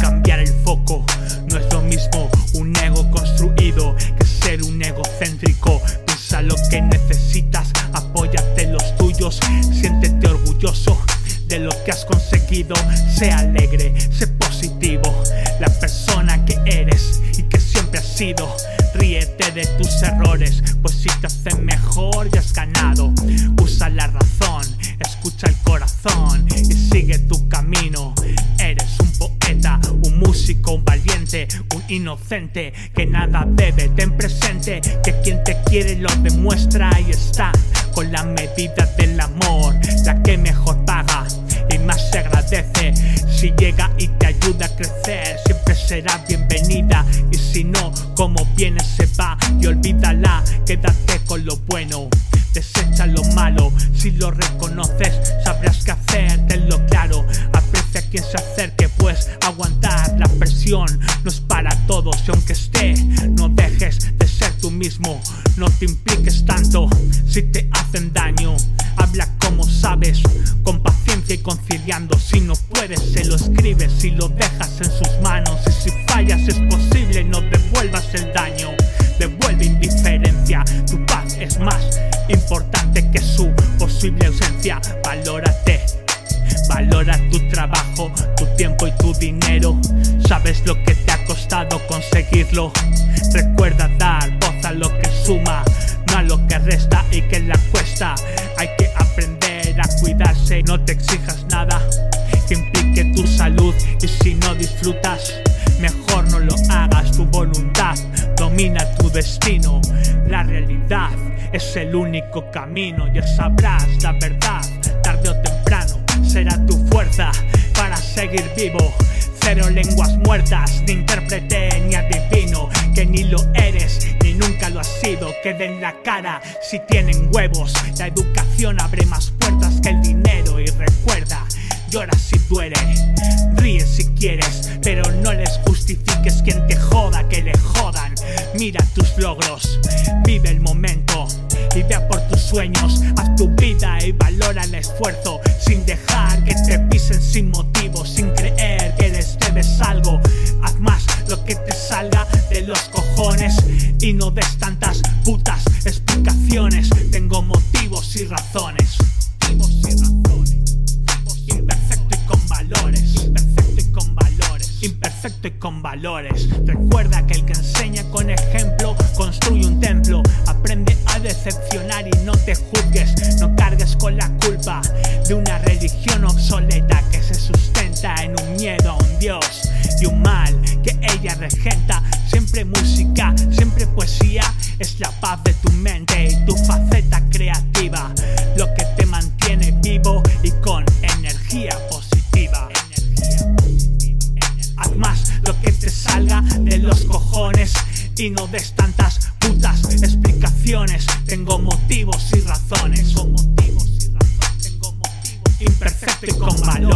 cambiar el foco. No es lo mismo un ego construido que ser un egocéntrico. Piensa lo que necesitas, apóyate los tuyos, siéntete orgulloso de lo que has conseguido. Sé alegre, sé positivo, la persona que eres y que siempre has sido. Ríete de tus errores, pues si te hacen mejor ya has ganado. Escucha el corazón y sigue tu camino. Eres un poeta, un músico, un valiente, un inocente que nada debe. Ten presente que quien te quiere lo demuestra y está con la medida del amor, la que mejor paga y más se agradece. Si llega y te ayuda a crecer, siempre será bienvenida. Y si no, como viene se va y olvídala, quédate con lo bueno. Desecha lo malo, si lo reconoces, sabrás qué hacer, tenlo claro. Aprecia a quien se acerque, pues aguantar la presión no es para todos. Y aunque esté, no dejes de ser tú mismo, no te impliques tanto si te hacen daño. Habla como sabes, con paciencia y conciliando. Si no puedes, se lo escribes y lo dejas importante que su posible ausencia. Valórate. Valora tu trabajo, tu tiempo y tu dinero. Sabes lo que te ha costado conseguirlo. Recuerda dar voz a lo que suma, no a lo que resta y que la cuesta. Hay que aprender a cuidarse, no te exijas nada que implique tu salud. Y si no disfrutas, mejor no lo hagas. Tu voluntad domina tu destino. La realidad es el único camino, ya sabrás la verdad tarde o temprano será tu fuerza para seguir vivo. Cero lenguas muertas, ni intérprete ni adivino, que ni lo eres ni nunca lo has sido. Que den la cara si tienen huevos. La educación abre más Llora si duele, ríe si quieres, pero no les justifiques quien te joda, que le jodan. Mira tus logros, vive el momento y vea por tus sueños. Haz tu vida y valora el esfuerzo sin dejar que te pisen sin motivo, sin creer que les debes algo. Haz más lo que te salga de los cojones y no des tantas putas explicaciones. Tengo motivos y razones. Motivos y razones. Y con valores. Recuerda que el que enseña con ejemplo construye un templo. Aprende a decepcionar y no te juzgues. No cargues con la culpa de una religión obsoleta que se sustenta en un miedo a un Dios y un mal que ella regenta. Siempre música, siempre poesía. Es la paz de tu mente y tu faceta creativa. Lo que y no des tantas putas explicaciones. Tengo motivos y razones. Tengo motivos y razones. Tengo motivos imperfecto y con valores.